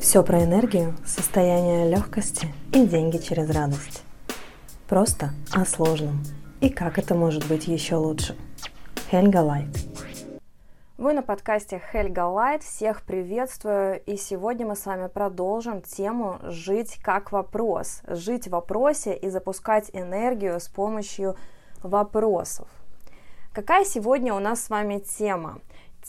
Все про энергию, состояние легкости и деньги через радость. Просто о сложном. И как это может быть еще лучше. Хельга Лайт. Вы на подкасте Хельга Лайт. Всех приветствую. И сегодня мы с вами продолжим тему «Жить как вопрос». Жить в вопросе и запускать энергию с помощью вопросов. Какая сегодня у нас с вами тема?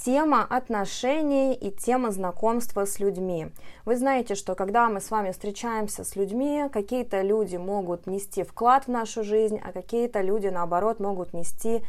Тема отношений и тема знакомства с людьми. Вы знаете, что когда мы с вами встречаемся с людьми, какие-то люди могут нести вклад в нашу жизнь, а какие-то люди, наоборот, могут нести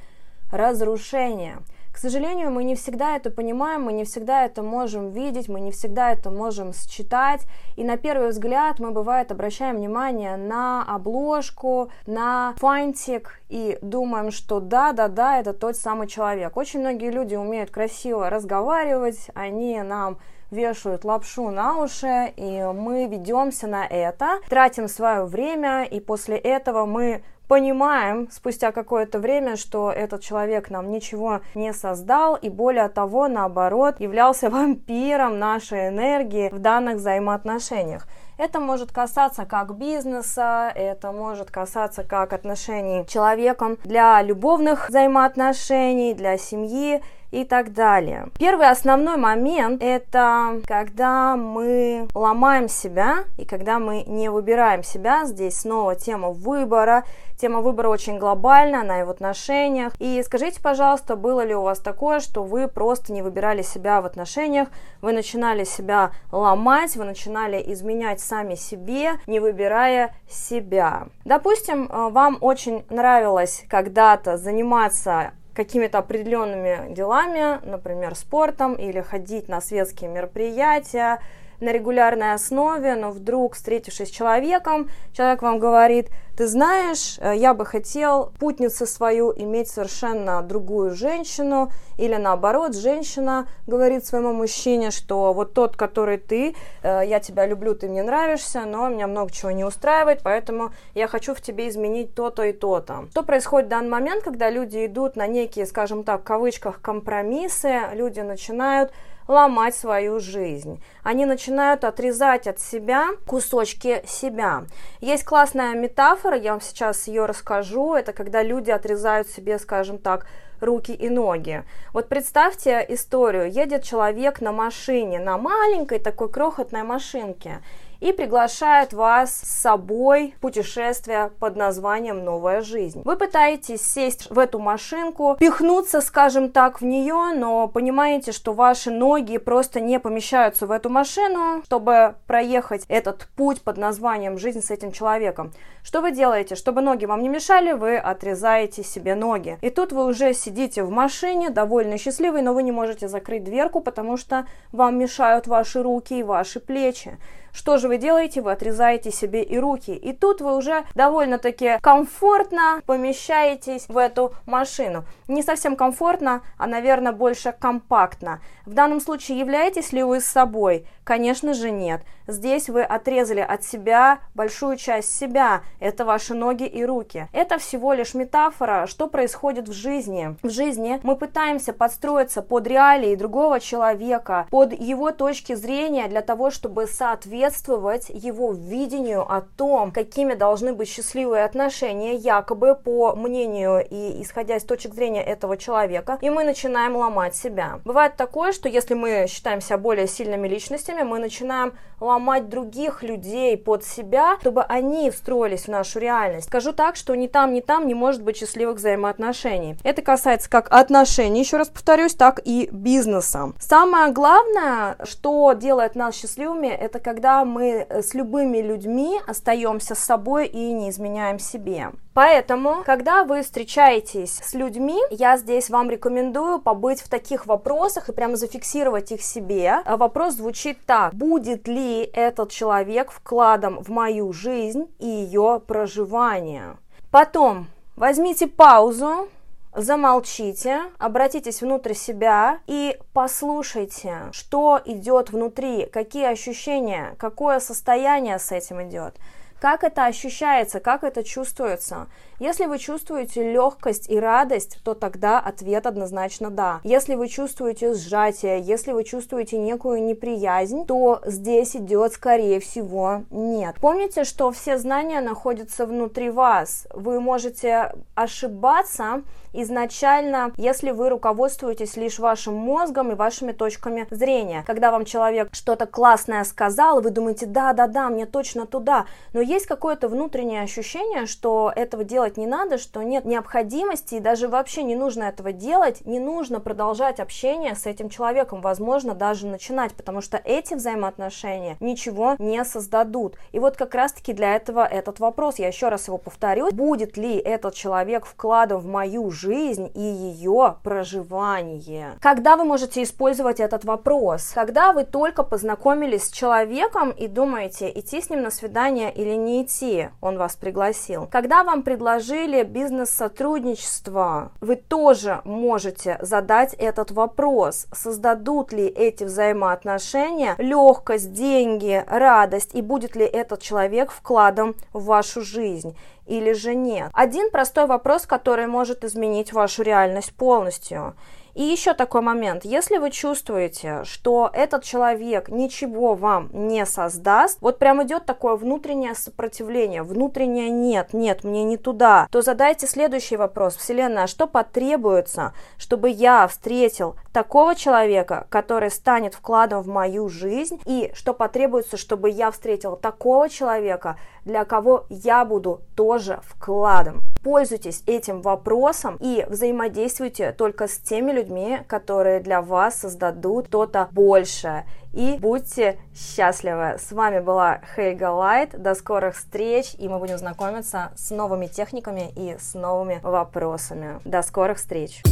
разрушение. К сожалению, мы не всегда это понимаем, мы не всегда это можем видеть, мы не всегда это можем считать. И на первый взгляд мы, бывает, обращаем внимание на обложку, на фантик и думаем, что да-да-да, это тот самый человек. Очень многие люди умеют красиво разговаривать, они нам вешают лапшу на уши, и мы ведемся на это, тратим свое время, и после этого мы понимаем спустя какое-то время, что этот человек нам ничего не создал и более того, наоборот, являлся вампиром нашей энергии в данных взаимоотношениях. Это может касаться как бизнеса, это может касаться как отношений с человеком для любовных взаимоотношений, для семьи и так далее. Первый основной момент – это когда мы ломаем себя и когда мы не выбираем себя. Здесь снова тема выбора. Тема выбора очень глобальна, она и в отношениях. И скажите, пожалуйста, было ли у вас такое, что вы просто не выбирали себя в отношениях, вы начинали себя ломать, вы начинали изменять сами себе, не выбирая себя. Допустим, э, вам очень нравилось когда-то заниматься какими-то определенными делами, например, спортом или ходить на светские мероприятия на регулярной основе, но вдруг, встретившись с человеком, человек вам говорит, ты знаешь, э, я бы хотел путницу свою иметь совершенно другую женщину, или наоборот, женщина говорит своему мужчине, что вот тот, который ты, э, я тебя люблю, ты мне нравишься, но меня много чего не устраивает, поэтому я хочу в тебе изменить то-то и то-то. Что происходит в данный момент, когда люди идут на некие, скажем так, в кавычках компромиссы, люди начинают ломать свою жизнь. Они начинают отрезать от себя кусочки себя. Есть классная метафора, я вам сейчас ее расскажу. Это когда люди отрезают себе, скажем так, руки и ноги. Вот представьте историю. Едет человек на машине, на маленькой такой крохотной машинке и приглашает вас с собой в путешествие под названием «Новая жизнь». Вы пытаетесь сесть в эту машинку, пихнуться, скажем так, в нее, но понимаете, что ваши ноги просто не помещаются в эту машину, чтобы проехать этот путь под названием «Жизнь с этим человеком». Что вы делаете? Чтобы ноги вам не мешали, вы отрезаете себе ноги. И тут вы уже сидите в машине, довольно счастливый, но вы не можете закрыть дверку, потому что вам мешают ваши руки и ваши плечи. Что же вы делаете? Вы отрезаете себе и руки. И тут вы уже довольно-таки комфортно помещаетесь в эту машину. Не совсем комфортно, а, наверное, больше компактно. В данном случае являетесь ли вы с собой? Конечно же нет. Здесь вы отрезали от себя большую часть себя. Это ваши ноги и руки. Это всего лишь метафора, что происходит в жизни. В жизни мы пытаемся подстроиться под реалии другого человека, под его точки зрения для того, чтобы соответствовать его видению о том, какими должны быть счастливые отношения, якобы по мнению и исходя из точек зрения этого человека. И мы начинаем ломать себя. Бывает такое, что если мы считаемся более сильными личностями, мы начинаем ломать других людей под себя, чтобы они встроились в нашу реальность. Скажу так, что ни там, ни там не может быть счастливых взаимоотношений. Это касается как отношений, еще раз повторюсь, так и бизнеса. Самое главное, что делает нас счастливыми, это когда мы с любыми людьми остаемся с собой и не изменяем себе. Поэтому, когда вы встречаетесь с людьми, я здесь вам рекомендую побыть в таких вопросах и прямо зафиксировать их себе. Вопрос звучит так. Будет ли этот человек вкладом в мою жизнь и ее проживание? Потом возьмите паузу, замолчите, обратитесь внутрь себя и послушайте, что идет внутри, какие ощущения, какое состояние с этим идет. Как это ощущается, как это чувствуется? Если вы чувствуете легкость и радость, то тогда ответ однозначно да. Если вы чувствуете сжатие, если вы чувствуете некую неприязнь, то здесь идет, скорее всего, нет. Помните, что все знания находятся внутри вас. Вы можете ошибаться, изначально, если вы руководствуетесь лишь вашим мозгом и вашими точками зрения. Когда вам человек что-то классное сказал, вы думаете, да-да-да, мне точно туда, но есть какое-то внутреннее ощущение, что этого делать не надо, что нет необходимости и даже вообще не нужно этого делать, не нужно продолжать общение с этим человеком, возможно, даже начинать, потому что эти взаимоотношения ничего не создадут. И вот как раз-таки для этого этот вопрос, я еще раз его повторю, будет ли этот человек вкладом в мою жизнь, и ее проживание. Когда вы можете использовать этот вопрос? Когда вы только познакомились с человеком и думаете, идти с ним на свидание или не идти, он вас пригласил. Когда вам предложили бизнес-сотрудничество, вы тоже можете задать этот вопрос. Создадут ли эти взаимоотношения легкость, деньги, радость и будет ли этот человек вкладом в вашу жизнь? или же нет. Один простой вопрос, который может изменить вашу реальность полностью. И еще такой момент. Если вы чувствуете, что этот человек ничего вам не создаст, вот прям идет такое внутреннее сопротивление, внутреннее нет, нет, мне не туда, то задайте следующий вопрос. Вселенная, а что потребуется, чтобы я встретил такого человека, который станет вкладом в мою жизнь, и что потребуется, чтобы я встретил такого человека, для кого я буду тоже вкладом. Пользуйтесь этим вопросом и взаимодействуйте только с теми людьми, которые для вас создадут что-то большее. И будьте счастливы! С вами была Хейга Лайт. До скорых встреч, и мы будем знакомиться с новыми техниками и с новыми вопросами. До скорых встреч!